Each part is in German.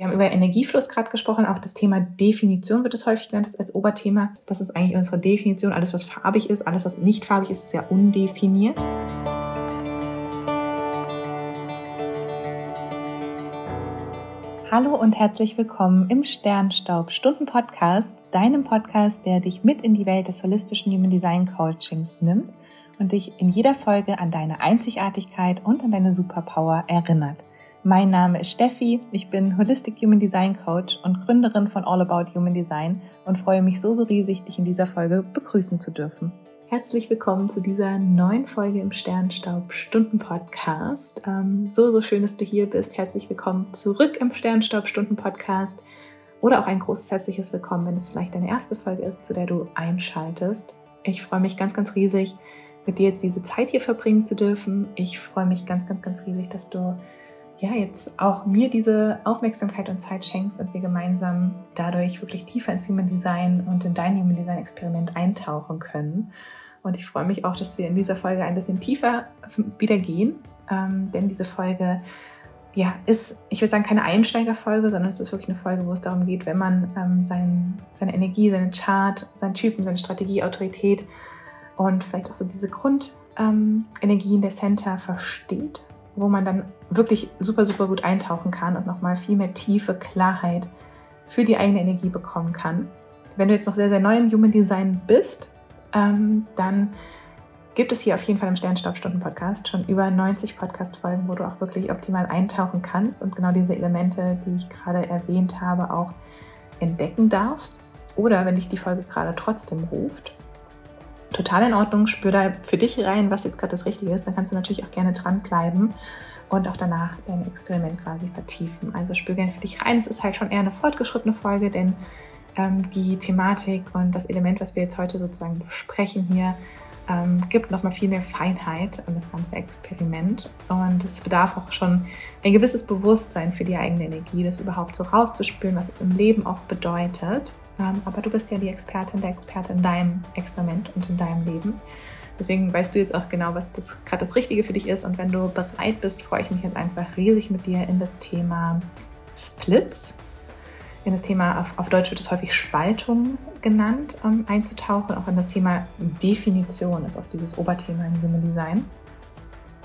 Wir haben über Energiefluss gerade gesprochen, auch das Thema Definition wird es häufig genannt als Oberthema. Das ist eigentlich unsere Definition. Alles, was farbig ist, alles, was nicht farbig ist, ist ja undefiniert. Hallo und herzlich willkommen im Sternstaub Stunden Podcast, deinem Podcast, der dich mit in die Welt des holistischen Human Design Coachings nimmt und dich in jeder Folge an deine Einzigartigkeit und an deine Superpower erinnert. Mein Name ist Steffi, ich bin Holistic Human Design Coach und Gründerin von All About Human Design und freue mich so, so riesig, dich in dieser Folge begrüßen zu dürfen. Herzlich willkommen zu dieser neuen Folge im Sternstaub Stunden Podcast. Ähm, so, so schön, dass du hier bist. Herzlich willkommen zurück im Sternstaub Stunden Podcast oder auch ein großes herzliches Willkommen, wenn es vielleicht deine erste Folge ist, zu der du einschaltest. Ich freue mich ganz, ganz riesig, mit dir jetzt diese Zeit hier verbringen zu dürfen. Ich freue mich ganz, ganz, ganz riesig, dass du ja, jetzt auch mir diese Aufmerksamkeit und Zeit schenkst und wir gemeinsam dadurch wirklich tiefer ins Human Design und in dein Human Design Experiment eintauchen können. Und ich freue mich auch, dass wir in dieser Folge ein bisschen tiefer wieder gehen, ähm, denn diese Folge ja, ist, ich würde sagen, keine Einsteigerfolge, sondern es ist wirklich eine Folge, wo es darum geht, wenn man ähm, sein, seine Energie, seinen Chart, seinen Typen, seine Strategie, Autorität und vielleicht auch so diese Grundenergien ähm, der Center versteht, wo man dann wirklich super, super gut eintauchen kann und nochmal viel mehr tiefe Klarheit für die eigene Energie bekommen kann. Wenn du jetzt noch sehr, sehr neu im Human Design bist, ähm, dann gibt es hier auf jeden Fall im Sternstaubstunden-Podcast schon über 90 Podcast-Folgen, wo du auch wirklich optimal eintauchen kannst und genau diese Elemente, die ich gerade erwähnt habe, auch entdecken darfst. Oder wenn dich die Folge gerade trotzdem ruft, total in Ordnung. Spür da für dich rein, was jetzt gerade das Richtige ist. Dann kannst du natürlich auch gerne dranbleiben und auch danach dein Experiment quasi vertiefen. Also spür gerne für dich rein. Es ist halt schon eher eine fortgeschrittene Folge, denn ähm, die Thematik und das Element, was wir jetzt heute sozusagen besprechen hier, ähm, gibt nochmal viel mehr Feinheit an das ganze Experiment. Und es bedarf auch schon ein gewisses Bewusstsein für die eigene Energie, das überhaupt so rauszuspüren, was es im Leben auch bedeutet. Ähm, aber du bist ja die Expertin, der Experte in deinem Experiment und in deinem Leben. Deswegen weißt du jetzt auch genau, was das gerade das Richtige für dich ist. Und wenn du bereit bist, freue ich mich jetzt einfach riesig mit dir in das Thema Splits, in das Thema, auf, auf Deutsch wird es häufig Spaltung genannt, um einzutauchen, auch in das Thema Definition, ist auch dieses Oberthema im Human Design.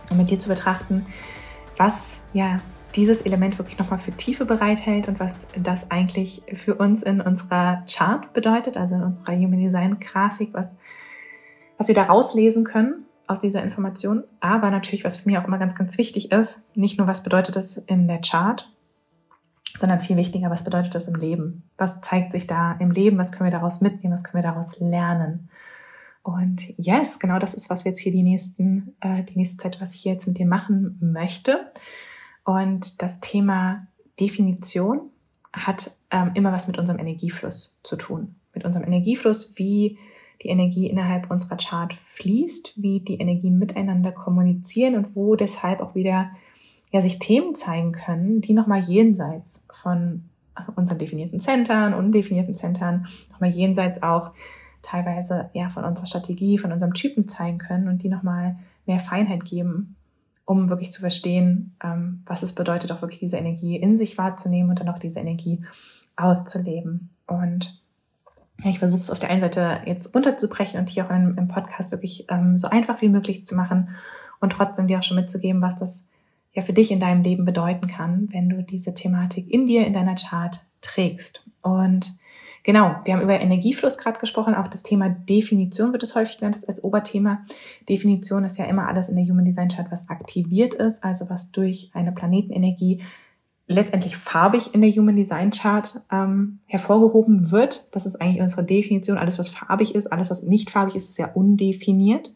Und mit dir zu betrachten, was ja dieses Element wirklich nochmal für Tiefe bereithält und was das eigentlich für uns in unserer Chart bedeutet, also in unserer Human Design Grafik, was, was wir da rauslesen können aus dieser Information. Aber natürlich, was für mich auch immer ganz, ganz wichtig ist, nicht nur, was bedeutet das in der Chart, sondern viel wichtiger, was bedeutet das im Leben? Was zeigt sich da im Leben? Was können wir daraus mitnehmen? Was können wir daraus lernen? Und yes, genau das ist, was wir jetzt hier die, nächsten, äh, die nächste Zeit, was ich hier jetzt mit dir machen möchte. Und das Thema Definition hat ähm, immer was mit unserem Energiefluss zu tun. Mit unserem Energiefluss, wie die Energie innerhalb unserer Chart fließt, wie die Energien miteinander kommunizieren und wo deshalb auch wieder ja, sich Themen zeigen können, die nochmal jenseits von unseren definierten Centern, undefinierten Centern, nochmal jenseits auch teilweise ja, von unserer Strategie, von unserem Typen zeigen können und die nochmal mehr Feinheit geben um wirklich zu verstehen, ähm, was es bedeutet, auch wirklich diese Energie in sich wahrzunehmen und dann auch diese Energie auszuleben. Und ja, ich versuche es auf der einen Seite jetzt unterzubrechen und hier auch im, im Podcast wirklich ähm, so einfach wie möglich zu machen und trotzdem dir auch schon mitzugeben, was das ja für dich in deinem Leben bedeuten kann, wenn du diese Thematik in dir, in deiner Chart trägst. Und Genau, wir haben über Energiefluss gerade gesprochen. Auch das Thema Definition wird es häufig genannt als Oberthema. Definition ist ja immer alles in der Human Design Chart, was aktiviert ist, also was durch eine Planetenenergie letztendlich farbig in der Human Design Chart ähm, hervorgehoben wird. Das ist eigentlich unsere Definition. Alles, was farbig ist, alles, was nicht farbig ist, ist ja undefiniert.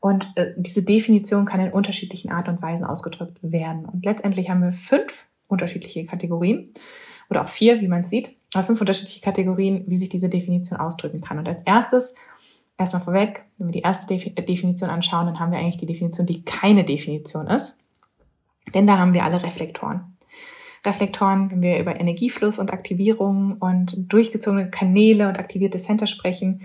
Und äh, diese Definition kann in unterschiedlichen Art und Weisen ausgedrückt werden. Und letztendlich haben wir fünf unterschiedliche Kategorien oder auch vier, wie man es sieht, fünf unterschiedliche Kategorien, wie sich diese Definition ausdrücken kann. Und als erstes, erstmal vorweg, wenn wir die erste Definition anschauen, dann haben wir eigentlich die Definition, die keine Definition ist. Denn da haben wir alle Reflektoren. Reflektoren, wenn wir über Energiefluss und Aktivierung und durchgezogene Kanäle und aktivierte Center sprechen,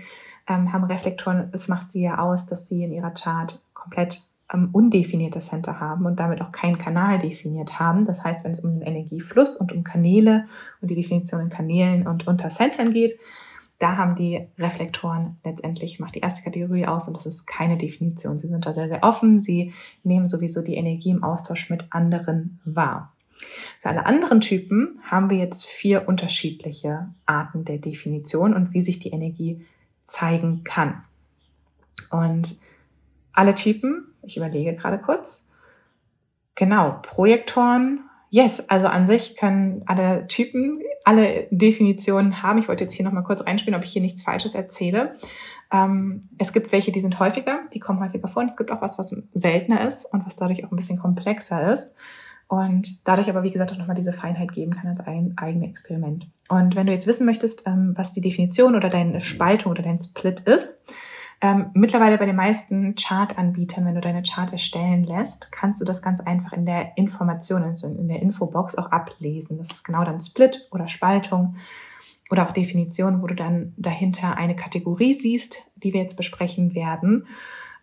ähm, haben Reflektoren, es macht sie ja aus, dass sie in ihrer Chart komplett ähm, undefinierte Center haben und damit auch keinen Kanal definiert haben. Das heißt, wenn es um den Energiefluss und um Kanäle und die Definition in Kanälen und unter Centern geht, da haben die Reflektoren letztendlich, macht die erste Kategorie aus und das ist keine Definition. Sie sind da sehr, sehr offen. Sie nehmen sowieso die Energie im Austausch mit anderen wahr. Für alle anderen Typen haben wir jetzt vier unterschiedliche Arten der Definition und wie sich die Energie zeigen kann. Und alle Typen, ich überlege gerade kurz, genau, Projektoren, yes, also an sich können alle Typen alle Definitionen haben. Ich wollte jetzt hier nochmal kurz einspielen, ob ich hier nichts Falsches erzähle. Ähm, es gibt welche, die sind häufiger, die kommen häufiger vor und es gibt auch was, was seltener ist und was dadurch auch ein bisschen komplexer ist und dadurch aber, wie gesagt, auch nochmal diese Feinheit geben kann als ein eigenes Experiment. Und wenn du jetzt wissen möchtest, ähm, was die Definition oder deine Spaltung oder dein Split ist, ähm, mittlerweile bei den meisten Chart-Anbietern, wenn du deine Chart erstellen lässt, kannst du das ganz einfach in der Information, also in der Infobox auch ablesen. Das ist genau dann Split oder Spaltung oder auch Definition, wo du dann dahinter eine Kategorie siehst, die wir jetzt besprechen werden.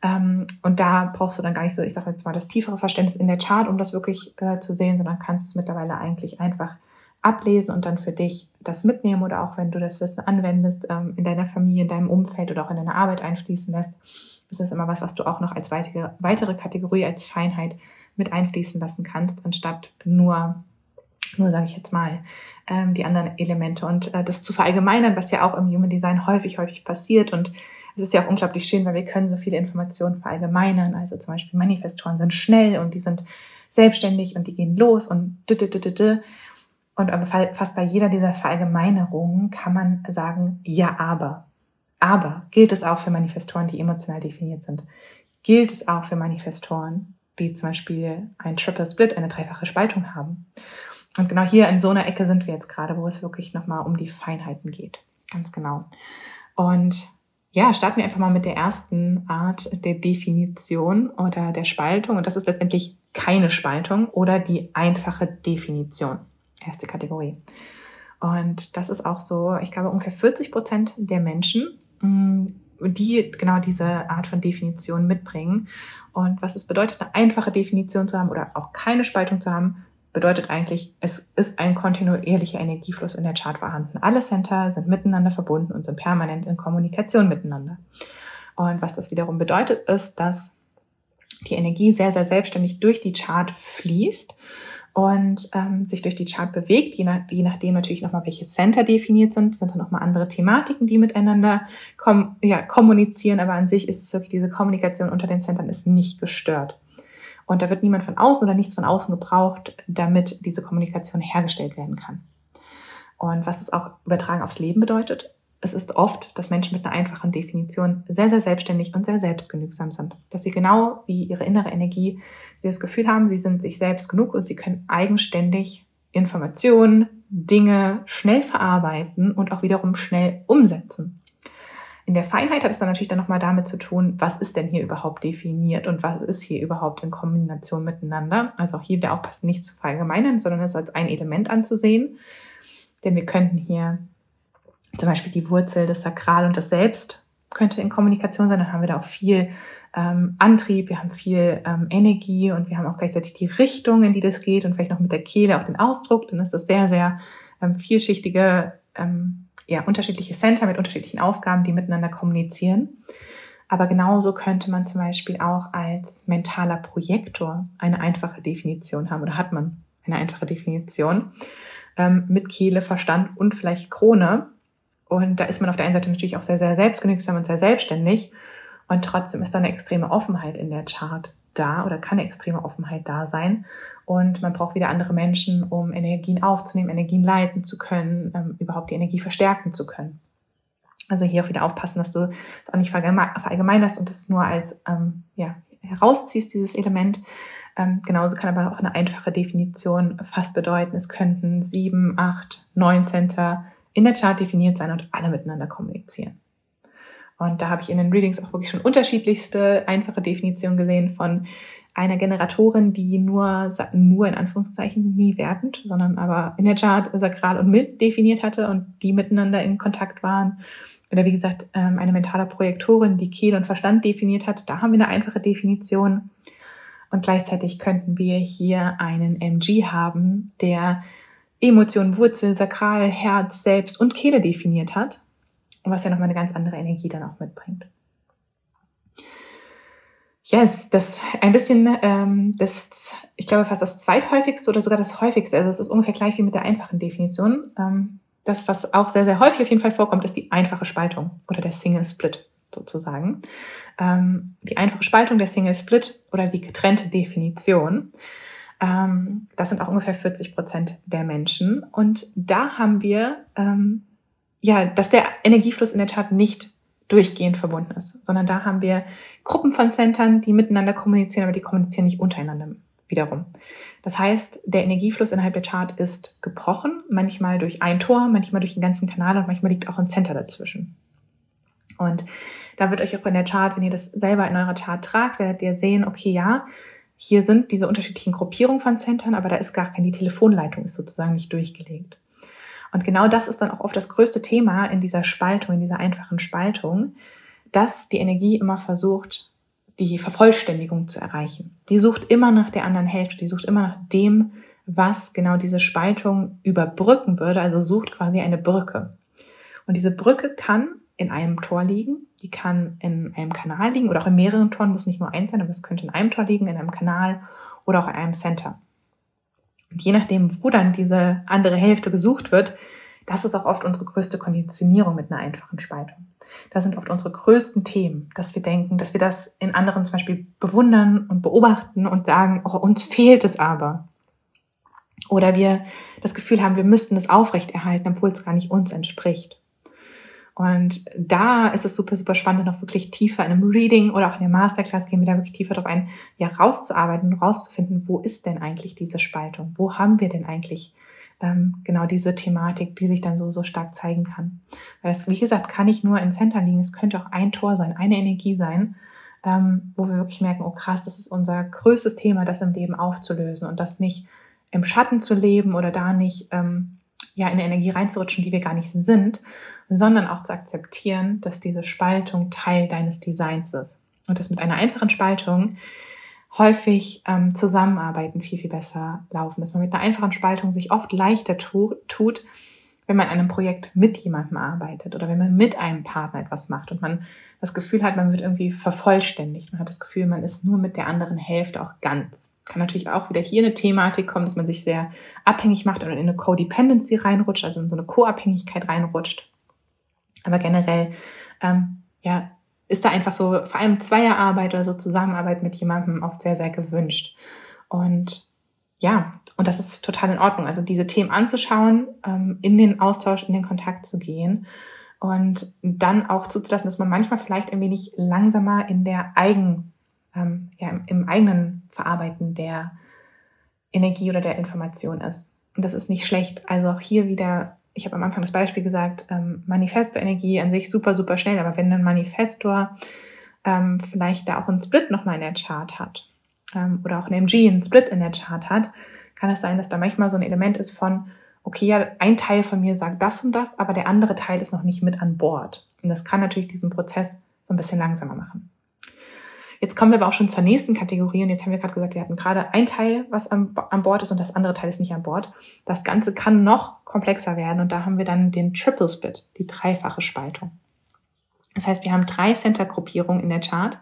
Ähm, und da brauchst du dann gar nicht so, ich sage jetzt mal, das tiefere Verständnis in der Chart, um das wirklich äh, zu sehen, sondern kannst es mittlerweile eigentlich einfach ablesen und dann für dich das mitnehmen oder auch wenn du das Wissen anwendest, ähm, in deiner Familie, in deinem Umfeld oder auch in deiner Arbeit einfließen lässt, ist das immer was, was du auch noch als weitere, weitere Kategorie, als Feinheit mit einfließen lassen kannst, anstatt nur, nur sage ich jetzt mal, ähm, die anderen Elemente. Und äh, das zu verallgemeinern, was ja auch im Human Design häufig, häufig passiert. Und es ist ja auch unglaublich schön, weil wir können so viele Informationen verallgemeinern. Also zum Beispiel Manifestoren sind schnell und die sind selbstständig und die gehen los und und fast bei jeder dieser Verallgemeinerungen kann man sagen, ja, aber. Aber gilt es auch für Manifestoren, die emotional definiert sind? Gilt es auch für Manifestoren, die zum Beispiel ein Triple Split, eine dreifache Spaltung haben? Und genau hier in so einer Ecke sind wir jetzt gerade, wo es wirklich nochmal um die Feinheiten geht. Ganz genau. Und ja, starten wir einfach mal mit der ersten Art der Definition oder der Spaltung. Und das ist letztendlich keine Spaltung oder die einfache Definition. Erste Kategorie. Und das ist auch so, ich glaube, ungefähr 40 Prozent der Menschen, mm, die genau diese Art von Definition mitbringen. Und was es bedeutet, eine einfache Definition zu haben oder auch keine Spaltung zu haben, bedeutet eigentlich, es ist ein kontinuierlicher Energiefluss in der Chart vorhanden. Alle Center sind miteinander verbunden und sind permanent in Kommunikation miteinander. Und was das wiederum bedeutet, ist, dass die Energie sehr, sehr selbstständig durch die Chart fließt und ähm, sich durch die Chart bewegt, je, nach, je nachdem natürlich nochmal, welche Center definiert sind, sind dann nochmal andere Thematiken, die miteinander kom ja, kommunizieren, aber an sich ist es wirklich, diese Kommunikation unter den Centern ist nicht gestört. Und da wird niemand von außen oder nichts von außen gebraucht, damit diese Kommunikation hergestellt werden kann. Und was das auch übertragen aufs Leben bedeutet, es ist oft, dass Menschen mit einer einfachen Definition sehr, sehr selbstständig und sehr selbstgenügsam sind. Dass sie genau wie ihre innere Energie, sie das Gefühl haben, sie sind sich selbst genug und sie können eigenständig Informationen, Dinge schnell verarbeiten und auch wiederum schnell umsetzen. In der Feinheit hat es dann natürlich dann nochmal damit zu tun, was ist denn hier überhaupt definiert und was ist hier überhaupt in Kombination miteinander. Also auch hier wieder aufpassen, nicht zu verallgemeinern, sondern es als ein Element anzusehen. Denn wir könnten hier zum Beispiel die Wurzel, das Sakral und das Selbst könnte in Kommunikation sein. Dann haben wir da auch viel ähm, Antrieb, wir haben viel ähm, Energie und wir haben auch gleichzeitig die Richtung, in die das geht und vielleicht noch mit der Kehle auch den Ausdruck. Dann ist das sehr, sehr ähm, vielschichtige ähm, ja, unterschiedliche Center mit unterschiedlichen Aufgaben, die miteinander kommunizieren. Aber genauso könnte man zum Beispiel auch als mentaler Projektor eine einfache Definition haben oder hat man eine einfache Definition ähm, mit Kehle, Verstand und vielleicht Krone. Und da ist man auf der einen Seite natürlich auch sehr, sehr selbstgenügsam und sehr selbstständig. Und trotzdem ist da eine extreme Offenheit in der Chart da oder kann extreme Offenheit da sein. Und man braucht wieder andere Menschen, um Energien aufzunehmen, Energien leiten zu können, ähm, überhaupt die Energie verstärken zu können. Also hier auch wieder aufpassen, dass du es auch nicht verallgemeinerst und es nur als ähm, ja, herausziehst, dieses Element. Ähm, genauso kann aber auch eine einfache Definition fast bedeuten, es könnten sieben, acht, neun Center in der Chart definiert sein und alle miteinander kommunizieren. Und da habe ich in den Readings auch wirklich schon unterschiedlichste einfache Definitionen gesehen von einer Generatorin, die nur, nur in Anführungszeichen nie wertend, sondern aber in der Chart sakral und mild definiert hatte und die miteinander in Kontakt waren. Oder wie gesagt, ähm, eine mentale Projektorin, die Kehl und Verstand definiert hat. Da haben wir eine einfache Definition. Und gleichzeitig könnten wir hier einen MG haben, der Emotionen, Wurzel, Sakral, Herz, Selbst und Kehle definiert hat. was ja nochmal eine ganz andere Energie dann auch mitbringt. Yes, das ein bisschen, ähm, das, ich glaube fast das zweithäufigste oder sogar das häufigste. Also es ist ungefähr gleich wie mit der einfachen Definition. Ähm, das, was auch sehr, sehr häufig auf jeden Fall vorkommt, ist die einfache Spaltung oder der Single Split sozusagen. Ähm, die einfache Spaltung, der Single Split oder die getrennte Definition. Ähm, das sind auch ungefähr 40 Prozent der Menschen. Und da haben wir, ähm, ja, dass der Energiefluss in der Chart nicht durchgehend verbunden ist, sondern da haben wir Gruppen von Centern, die miteinander kommunizieren, aber die kommunizieren nicht untereinander wiederum. Das heißt, der Energiefluss innerhalb der Chart ist gebrochen, manchmal durch ein Tor, manchmal durch den ganzen Kanal und manchmal liegt auch ein Center dazwischen. Und da wird euch auch in der Chart, wenn ihr das selber in eurer Chart tragt, werdet ihr sehen, okay, ja, hier sind diese unterschiedlichen Gruppierungen von Centern, aber da ist gar keine, die Telefonleitung ist sozusagen nicht durchgelegt. Und genau das ist dann auch oft das größte Thema in dieser Spaltung, in dieser einfachen Spaltung, dass die Energie immer versucht, die Vervollständigung zu erreichen. Die sucht immer nach der anderen Hälfte, die sucht immer nach dem, was genau diese Spaltung überbrücken würde, also sucht quasi eine Brücke. Und diese Brücke kann in einem Tor liegen, die kann in einem Kanal liegen oder auch in mehreren Toren, muss nicht nur eins sein, aber es könnte in einem Tor liegen, in einem Kanal oder auch in einem Center. Und je nachdem, wo dann diese andere Hälfte gesucht wird, das ist auch oft unsere größte Konditionierung mit einer einfachen Spaltung. Das sind oft unsere größten Themen, dass wir denken, dass wir das in anderen zum Beispiel bewundern und beobachten und sagen, oh, uns fehlt es aber. Oder wir das Gefühl haben, wir müssten es aufrechterhalten, obwohl es gar nicht uns entspricht. Und da ist es super, super spannend, noch wirklich tiefer in einem Reading oder auch in der Masterclass gehen wir da wirklich tiefer darauf ein, ja, rauszuarbeiten rauszufinden, wo ist denn eigentlich diese Spaltung? Wo haben wir denn eigentlich ähm, genau diese Thematik, die sich dann so, so stark zeigen kann? Weil das, wie gesagt, kann nicht nur in Center liegen, es könnte auch ein Tor sein, eine Energie sein, ähm, wo wir wirklich merken, oh krass, das ist unser größtes Thema, das im Leben aufzulösen und das nicht im Schatten zu leben oder da nicht ähm, ja, in eine Energie reinzurutschen, die wir gar nicht sind, sondern auch zu akzeptieren, dass diese Spaltung Teil deines Designs ist. Und dass mit einer einfachen Spaltung häufig ähm, Zusammenarbeiten viel, viel besser laufen. Dass man mit einer einfachen Spaltung sich oft leichter tu tut, wenn man an einem Projekt mit jemandem arbeitet oder wenn man mit einem Partner etwas macht und man das Gefühl hat, man wird irgendwie vervollständigt. Man hat das Gefühl, man ist nur mit der anderen Hälfte auch ganz. Kann natürlich auch wieder hier eine Thematik kommen, dass man sich sehr abhängig macht oder in eine Codependency reinrutscht, also in so eine Co-Abhängigkeit reinrutscht. Aber generell, ähm, ja, ist da einfach so, vor allem Zweierarbeit oder so Zusammenarbeit mit jemandem oft sehr, sehr gewünscht. Und ja, und das ist total in Ordnung. Also diese Themen anzuschauen, ähm, in den Austausch, in den Kontakt zu gehen und dann auch zuzulassen, dass man manchmal vielleicht ein wenig langsamer in der Eigen, ähm, ja, im, im eigenen Verarbeiten der Energie oder der Information ist. Und das ist nicht schlecht. Also auch hier wieder ich habe am Anfang das Beispiel gesagt, ähm, Manifesto-Energie an sich super, super schnell, aber wenn ein Manifestor ähm, vielleicht da auch einen Split nochmal in der Chart hat ähm, oder auch ein MG einen Split in der Chart hat, kann es sein, dass da manchmal so ein Element ist von, okay, ja, ein Teil von mir sagt das und das, aber der andere Teil ist noch nicht mit an Bord. Und das kann natürlich diesen Prozess so ein bisschen langsamer machen. Jetzt kommen wir aber auch schon zur nächsten Kategorie und jetzt haben wir gerade gesagt, wir hatten gerade ein Teil, was an, an Bord ist und das andere Teil ist nicht an Bord. Das Ganze kann noch komplexer werden und da haben wir dann den Triple Split, die dreifache Spaltung. Das heißt, wir haben drei Center-Gruppierungen in der Chart,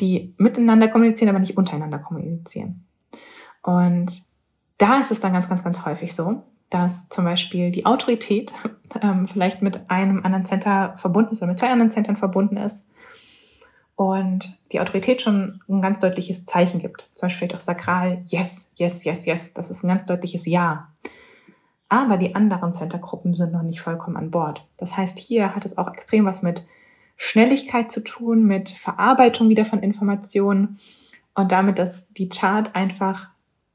die miteinander kommunizieren, aber nicht untereinander kommunizieren. Und da ist es dann ganz, ganz, ganz häufig so, dass zum Beispiel die Autorität ähm, vielleicht mit einem anderen Center verbunden ist oder mit zwei anderen Centern verbunden ist und die Autorität schon ein ganz deutliches Zeichen gibt. Zum Beispiel vielleicht auch sakral, yes, yes, yes, yes. Das ist ein ganz deutliches Ja. Aber die anderen Centergruppen sind noch nicht vollkommen an Bord. Das heißt, hier hat es auch extrem was mit Schnelligkeit zu tun, mit Verarbeitung wieder von Informationen und damit, dass die Chart einfach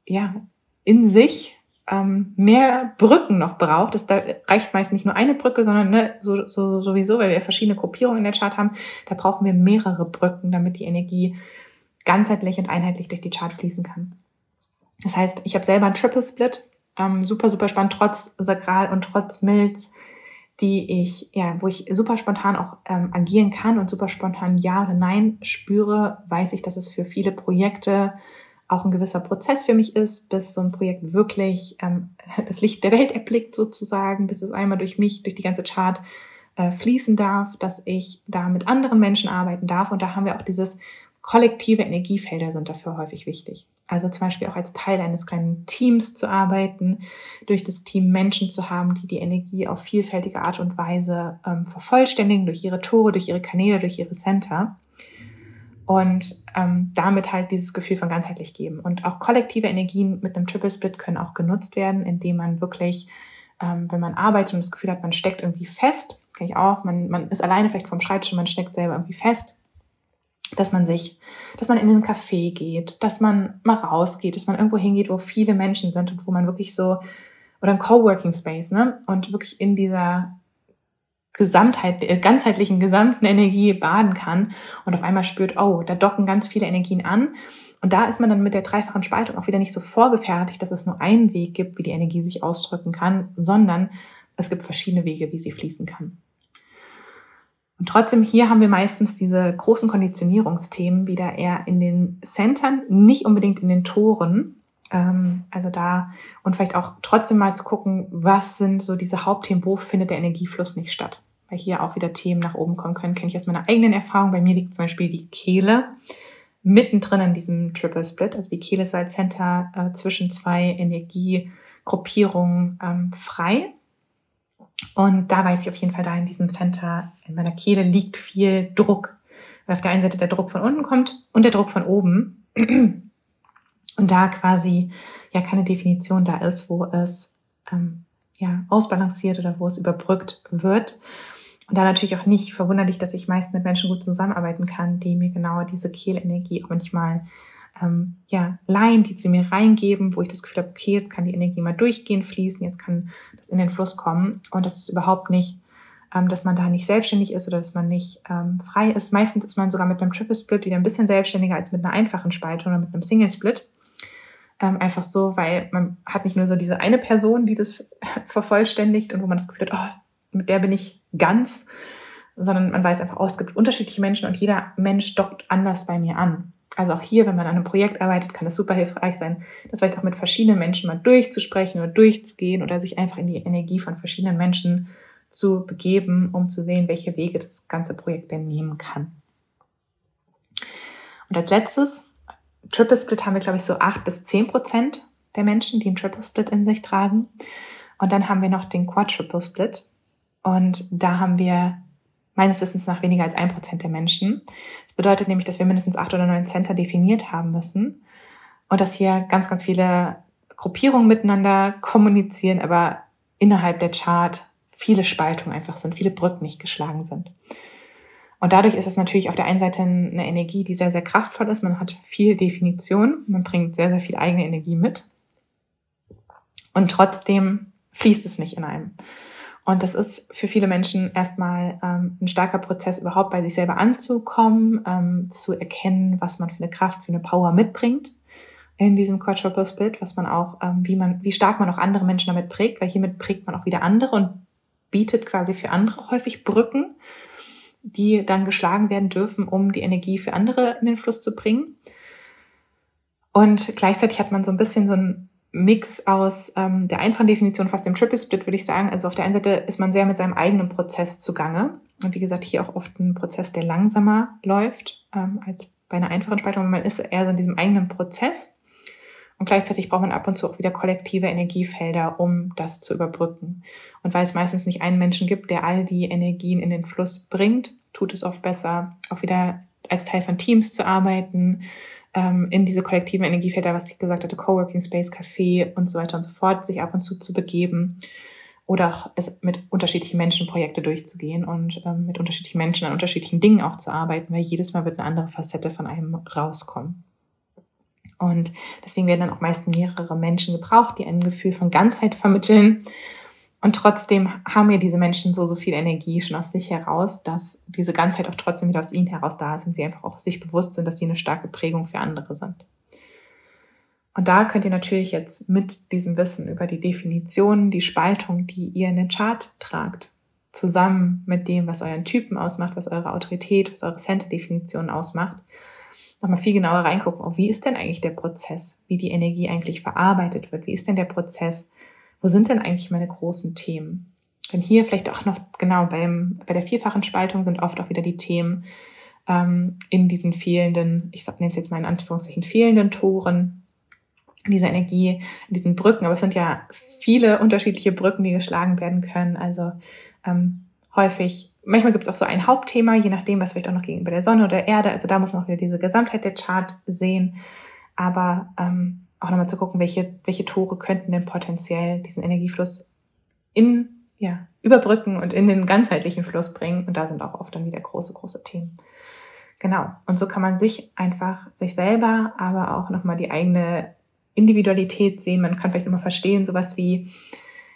ja in sich ähm, mehr Brücken noch braucht. Es da reicht meist nicht nur eine Brücke, sondern ne, so, so, sowieso, weil wir verschiedene Gruppierungen in der Chart haben, da brauchen wir mehrere Brücken, damit die Energie ganzheitlich und einheitlich durch die Chart fließen kann. Das heißt, ich habe selber einen Triple Split, ähm, super, super spannend, trotz Sakral und trotz Milz, die ich, ja, wo ich super spontan auch ähm, agieren kann und super spontan Ja oder Nein spüre, weiß ich, dass es für viele Projekte auch ein gewisser Prozess für mich ist, bis so ein Projekt wirklich ähm, das Licht der Welt erblickt sozusagen, bis es einmal durch mich, durch die ganze Chart äh, fließen darf, dass ich da mit anderen Menschen arbeiten darf. Und da haben wir auch dieses kollektive Energiefelder sind dafür häufig wichtig. Also zum Beispiel auch als Teil eines kleinen Teams zu arbeiten, durch das Team Menschen zu haben, die die Energie auf vielfältige Art und Weise ähm, vervollständigen, durch ihre Tore, durch ihre Kanäle, durch ihre Center. Und ähm, damit halt dieses Gefühl von ganzheitlich geben. Und auch kollektive Energien mit einem Triple Split können auch genutzt werden, indem man wirklich, ähm, wenn man arbeitet und das Gefühl hat, man steckt irgendwie fest, kann ich auch, man, man ist alleine vielleicht vom Schreibtisch und man steckt selber irgendwie fest, dass man sich, dass man in den Café geht, dass man mal rausgeht, dass man irgendwo hingeht, wo viele Menschen sind und wo man wirklich so, oder ein Coworking Space, ne? Und wirklich in dieser Gesamtheit, äh, ganzheitlichen gesamten Energie baden kann und auf einmal spürt, oh, da docken ganz viele Energien an. Und da ist man dann mit der dreifachen Spaltung auch wieder nicht so vorgefertigt, dass es nur einen Weg gibt, wie die Energie sich ausdrücken kann, sondern es gibt verschiedene Wege, wie sie fließen kann. Und trotzdem hier haben wir meistens diese großen Konditionierungsthemen wieder eher in den Centern, nicht unbedingt in den Toren. Ähm, also da und vielleicht auch trotzdem mal zu gucken, was sind so diese Hauptthemen, wo findet der Energiefluss nicht statt. Weil hier auch wieder Themen nach oben kommen können, kenne ich aus meiner eigenen Erfahrung. Bei mir liegt zum Beispiel die Kehle mittendrin in diesem Triple Split. Also die Kehle ist als Center äh, zwischen zwei Energiegruppierungen ähm, frei. Und da weiß ich auf jeden Fall, da in diesem Center, in meiner Kehle liegt viel Druck. Weil auf der einen Seite der Druck von unten kommt und der Druck von oben. Und da quasi ja keine Definition da ist, wo es ähm, ja, ausbalanciert oder wo es überbrückt wird. Und da natürlich auch nicht verwunderlich, dass ich meist mit Menschen gut zusammenarbeiten kann, die mir genau diese Kehlenergie auch manchmal ähm, ja, leihen, die sie mir reingeben, wo ich das Gefühl habe, okay, jetzt kann die Energie mal durchgehen, fließen, jetzt kann das in den Fluss kommen. Und das ist überhaupt nicht, ähm, dass man da nicht selbstständig ist oder dass man nicht ähm, frei ist. Meistens ist man sogar mit einem Triple Split wieder ein bisschen selbstständiger als mit einer einfachen Spaltung oder mit einem Single Split. Ähm, einfach so, weil man hat nicht nur so diese eine Person, die das vervollständigt und wo man das Gefühl hat, oh, mit der bin ich ganz, sondern man weiß einfach, oh, es gibt unterschiedliche Menschen und jeder Mensch dockt anders bei mir an. Also auch hier, wenn man an einem Projekt arbeitet, kann es super hilfreich sein, das vielleicht auch mit verschiedenen Menschen mal durchzusprechen oder durchzugehen oder sich einfach in die Energie von verschiedenen Menschen zu begeben, um zu sehen, welche Wege das ganze Projekt denn nehmen kann. Und als letztes, Triple Split haben wir, glaube ich, so acht bis zehn Prozent der Menschen, die einen Triple Split in sich tragen. Und dann haben wir noch den Quadruple Split. Und da haben wir meines Wissens nach weniger als ein Prozent der Menschen. Das bedeutet nämlich, dass wir mindestens acht oder neun Center definiert haben müssen und dass hier ganz, ganz viele Gruppierungen miteinander kommunizieren, aber innerhalb der Chart viele Spaltungen einfach sind, viele Brücken nicht geschlagen sind. Und dadurch ist es natürlich auf der einen Seite eine Energie, die sehr, sehr kraftvoll ist. Man hat viel Definition, man bringt sehr, sehr viel eigene Energie mit. Und trotzdem fließt es nicht in einem. Und das ist für viele Menschen erstmal ähm, ein starker Prozess, überhaupt bei sich selber anzukommen, ähm, zu erkennen, was man für eine Kraft, für eine Power mitbringt in diesem Quadruple Split, was man auch, ähm, wie man, wie stark man auch andere Menschen damit prägt, weil hiermit prägt man auch wieder andere und bietet quasi für andere häufig Brücken, die dann geschlagen werden dürfen, um die Energie für andere in den Fluss zu bringen. Und gleichzeitig hat man so ein bisschen so ein Mix aus ähm, der einfachen Definition fast dem Triple Split, würde ich sagen. Also auf der einen Seite ist man sehr mit seinem eigenen Prozess zugange. Und wie gesagt, hier auch oft ein Prozess, der langsamer läuft ähm, als bei einer einfachen Spaltung. Man ist eher so in diesem eigenen Prozess. Und gleichzeitig braucht man ab und zu auch wieder kollektive Energiefelder, um das zu überbrücken. Und weil es meistens nicht einen Menschen gibt, der all die Energien in den Fluss bringt, tut es oft besser, auch wieder als Teil von Teams zu arbeiten, ähm, in diese kollektiven Energiefelder, was ich gesagt hatte, Coworking Space, Café und so weiter und so fort, sich ab und zu zu begeben oder auch es mit unterschiedlichen Menschen Projekte durchzugehen und ähm, mit unterschiedlichen Menschen an unterschiedlichen Dingen auch zu arbeiten, weil jedes Mal wird eine andere Facette von einem rauskommen. Und deswegen werden dann auch meist mehrere Menschen gebraucht, die ein Gefühl von Ganzheit vermitteln und trotzdem haben ja diese Menschen so, so viel Energie schon aus sich heraus, dass diese Ganzheit auch trotzdem wieder aus ihnen heraus da ist und sie einfach auch sich bewusst sind, dass sie eine starke Prägung für andere sind. Und da könnt ihr natürlich jetzt mit diesem Wissen über die Definition, die Spaltung, die ihr in den Chart tragt, zusammen mit dem, was euren Typen ausmacht, was eure Autorität, was eure Center-Definition ausmacht, nochmal viel genauer reingucken, oh, wie ist denn eigentlich der Prozess, wie die Energie eigentlich verarbeitet wird, wie ist denn der Prozess, wo sind denn eigentlich meine großen Themen? Denn hier vielleicht auch noch, genau, beim, bei der vierfachen Spaltung sind oft auch wieder die Themen ähm, in diesen fehlenden, ich nenne es jetzt mal in Anführungszeichen, fehlenden Toren, dieser Energie, in diesen Brücken. Aber es sind ja viele unterschiedliche Brücken, die geschlagen werden können. Also ähm, häufig, manchmal gibt es auch so ein Hauptthema, je nachdem, was vielleicht auch noch gegenüber der Sonne oder der Erde. Also da muss man auch wieder diese Gesamtheit der Chart sehen. Aber ähm, auch nochmal zu gucken, welche, welche Tore könnten denn potenziell diesen Energiefluss in, ja, überbrücken und in den ganzheitlichen Fluss bringen. Und da sind auch oft dann wieder große, große Themen. Genau. Und so kann man sich einfach, sich selber, aber auch nochmal die eigene Individualität sehen. Man kann vielleicht nochmal verstehen, sowas wie,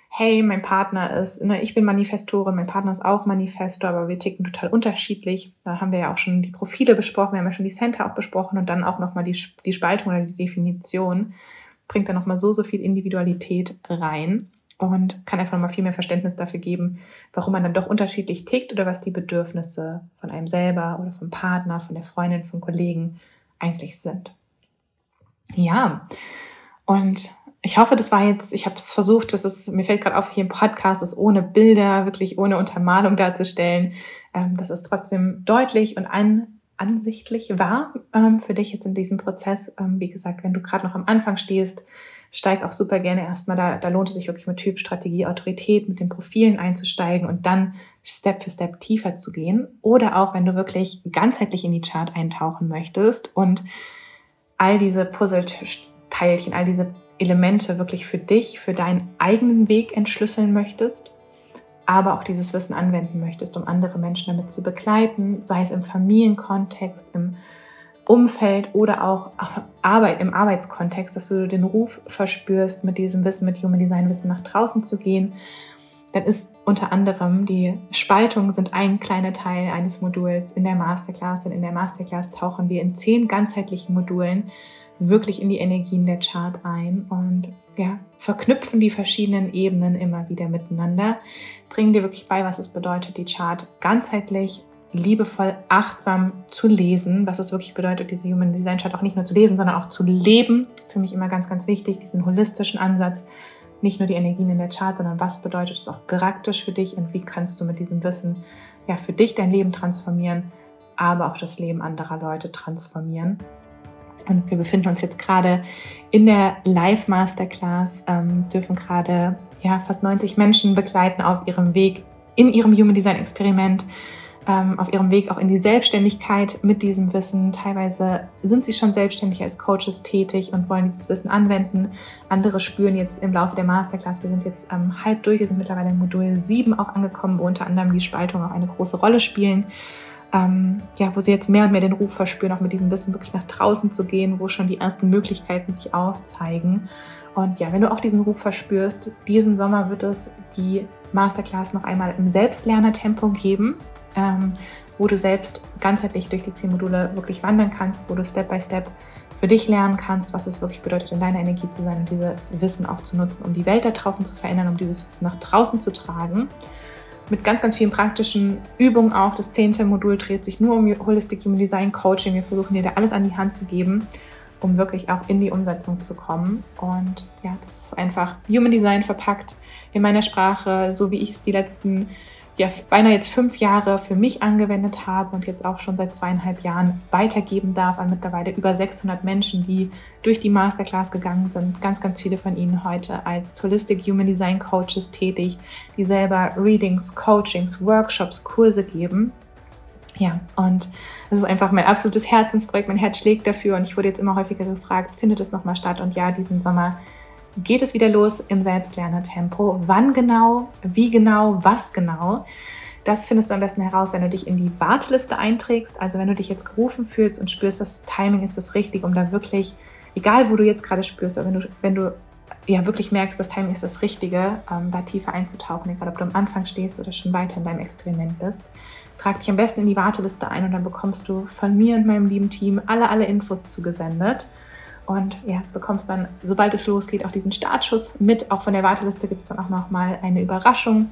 hey, mein Partner ist, ne, ich bin Manifestorin, mein Partner ist auch Manifestor, aber wir ticken total unterschiedlich. Da haben wir ja auch schon die Profile besprochen, wir haben ja schon die Center auch besprochen und dann auch nochmal die, die Spaltung oder die Definition. Bringt da nochmal so, so viel Individualität rein und kann einfach nochmal viel mehr Verständnis dafür geben, warum man dann doch unterschiedlich tickt oder was die Bedürfnisse von einem selber oder vom Partner, von der Freundin, von Kollegen eigentlich sind. Ja, und ich hoffe, das war jetzt, ich habe es versucht, das ist, mir fällt gerade auf, hier im Podcast ist ohne Bilder, wirklich ohne Untermalung darzustellen, ähm, dass es trotzdem deutlich und an, ansichtlich war ähm, für dich jetzt in diesem Prozess. Ähm, wie gesagt, wenn du gerade noch am Anfang stehst, steig auch super gerne erstmal da, da lohnt es sich wirklich mit Typ, Strategie, Autorität, mit den Profilen einzusteigen und dann Step für Step tiefer zu gehen. Oder auch, wenn du wirklich ganzheitlich in die Chart eintauchen möchtest und all diese Puzzleteilchen, all diese Elemente wirklich für dich, für deinen eigenen Weg entschlüsseln möchtest, aber auch dieses Wissen anwenden möchtest, um andere Menschen damit zu begleiten, sei es im Familienkontext, im Umfeld oder auch Arbeit, im Arbeitskontext, dass du den Ruf verspürst, mit diesem Wissen, mit Human Design Wissen nach draußen zu gehen, dann ist unter anderem die Spaltung sind ein kleiner Teil eines Moduls. In der Masterclass, denn in der Masterclass tauchen wir in zehn ganzheitlichen Modulen wirklich in die Energien der Chart ein und ja, verknüpfen die verschiedenen Ebenen immer wieder miteinander, bringen dir wirklich bei, was es bedeutet, die Chart ganzheitlich, liebevoll, achtsam zu lesen, was es wirklich bedeutet, diese Human Design Chart auch nicht nur zu lesen, sondern auch zu leben. Für mich immer ganz, ganz wichtig, diesen holistischen Ansatz, nicht nur die Energien in der Chart, sondern was bedeutet es auch praktisch für dich und wie kannst du mit diesem Wissen ja für dich dein Leben transformieren, aber auch das Leben anderer Leute transformieren. Und wir befinden uns jetzt gerade in der Live-Masterclass, ähm, dürfen gerade ja, fast 90 Menschen begleiten auf ihrem Weg in ihrem Human Design Experiment, ähm, auf ihrem Weg auch in die Selbstständigkeit mit diesem Wissen. Teilweise sind sie schon selbstständig als Coaches tätig und wollen dieses Wissen anwenden. Andere spüren jetzt im Laufe der Masterclass, wir sind jetzt ähm, halb durch, wir sind mittlerweile in Modul 7 auch angekommen, wo unter anderem die Spaltung auch eine große Rolle spielen ähm, ja, wo sie jetzt mehr und mehr den Ruf verspüren, auch mit diesem Wissen wirklich nach draußen zu gehen, wo schon die ersten Möglichkeiten sich aufzeigen. Und ja, wenn du auch diesen Ruf verspürst, diesen Sommer wird es die Masterclass noch einmal im Selbstlernertempo geben, ähm, wo du selbst ganzheitlich durch die zehn Module wirklich wandern kannst, wo du Step by Step für dich lernen kannst, was es wirklich bedeutet, in deiner Energie zu sein und dieses Wissen auch zu nutzen, um die Welt da draußen zu verändern, um dieses Wissen nach draußen zu tragen mit ganz, ganz vielen praktischen Übungen auch. Das zehnte Modul dreht sich nur um Holistic Human Design Coaching. Wir versuchen dir da alles an die Hand zu geben, um wirklich auch in die Umsetzung zu kommen. Und ja, das ist einfach Human Design verpackt in meiner Sprache, so wie ich es die letzten ja, beinahe jetzt fünf Jahre für mich angewendet habe und jetzt auch schon seit zweieinhalb Jahren weitergeben darf an mittlerweile über 600 Menschen, die durch die Masterclass gegangen sind. Ganz, ganz viele von ihnen heute als Holistic Human Design Coaches tätig, die selber Readings, Coachings, Workshops, Kurse geben. Ja, und es ist einfach mein absolutes Herzensprojekt. Mein Herz schlägt dafür und ich wurde jetzt immer häufiger gefragt, findet es nochmal statt? Und ja, diesen Sommer geht es wieder los im Selbstlernertempo. Wann genau, wie genau, was genau? Das findest du am besten heraus, wenn du dich in die Warteliste einträgst. Also wenn du dich jetzt gerufen fühlst und spürst, das Timing ist das richtig, um da wirklich, egal wo du jetzt gerade spürst, aber wenn du, wenn du ja wirklich merkst, das Timing ist das Richtige, ähm, da tiefer einzutauchen, egal ob du am Anfang stehst oder schon weiter in deinem Experiment bist, trag dich am besten in die Warteliste ein und dann bekommst du von mir und meinem lieben Team alle, alle Infos zugesendet und ja, bekommst dann, sobald es losgeht, auch diesen Startschuss mit. Auch von der Warteliste gibt es dann auch nochmal eine Überraschung.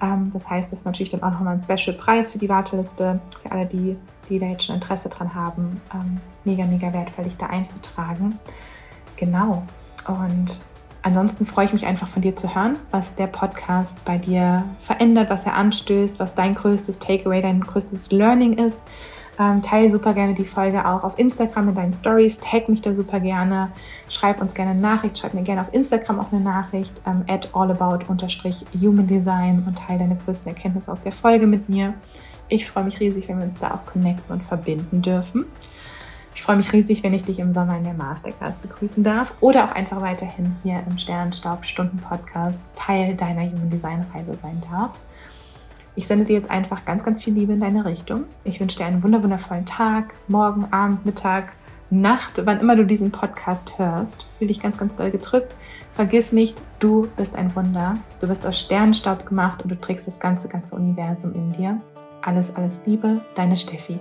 Ähm, das heißt, das ist natürlich dann auch nochmal ein Special-Preis für die Warteliste, für alle, die die da jetzt schon Interesse dran haben, ähm, mega, mega wertvoll, dich da einzutragen. Genau. Und ansonsten freue ich mich einfach von dir zu hören, was der Podcast bei dir verändert, was er anstößt, was dein größtes Takeaway, dein größtes Learning ist. Ähm, teile super gerne die Folge auch auf Instagram in deinen Stories. Tag mich da super gerne. Schreib uns gerne eine Nachricht. Schreib mir gerne auf Instagram auch eine Nachricht. Ähm, at allabout-human design und teile deine größten Erkenntnisse aus der Folge mit mir. Ich freue mich riesig, wenn wir uns da auch connecten und verbinden dürfen. Ich freue mich riesig, wenn ich dich im Sommer in der Masterclass begrüßen darf oder auch einfach weiterhin hier im Sternenstaub Stunden Podcast Teil deiner Human Design Reise sein darf. Ich sende dir jetzt einfach ganz, ganz viel Liebe in deine Richtung. Ich wünsche dir einen wundervollen Tag, Morgen, Abend, Mittag, Nacht, wann immer du diesen Podcast hörst. Fühl dich ganz, ganz doll gedrückt. Vergiss nicht, du bist ein Wunder. Du bist aus Sternenstaub gemacht und du trägst das ganze, ganze Universum in dir. Alles, alles Liebe, deine Steffi.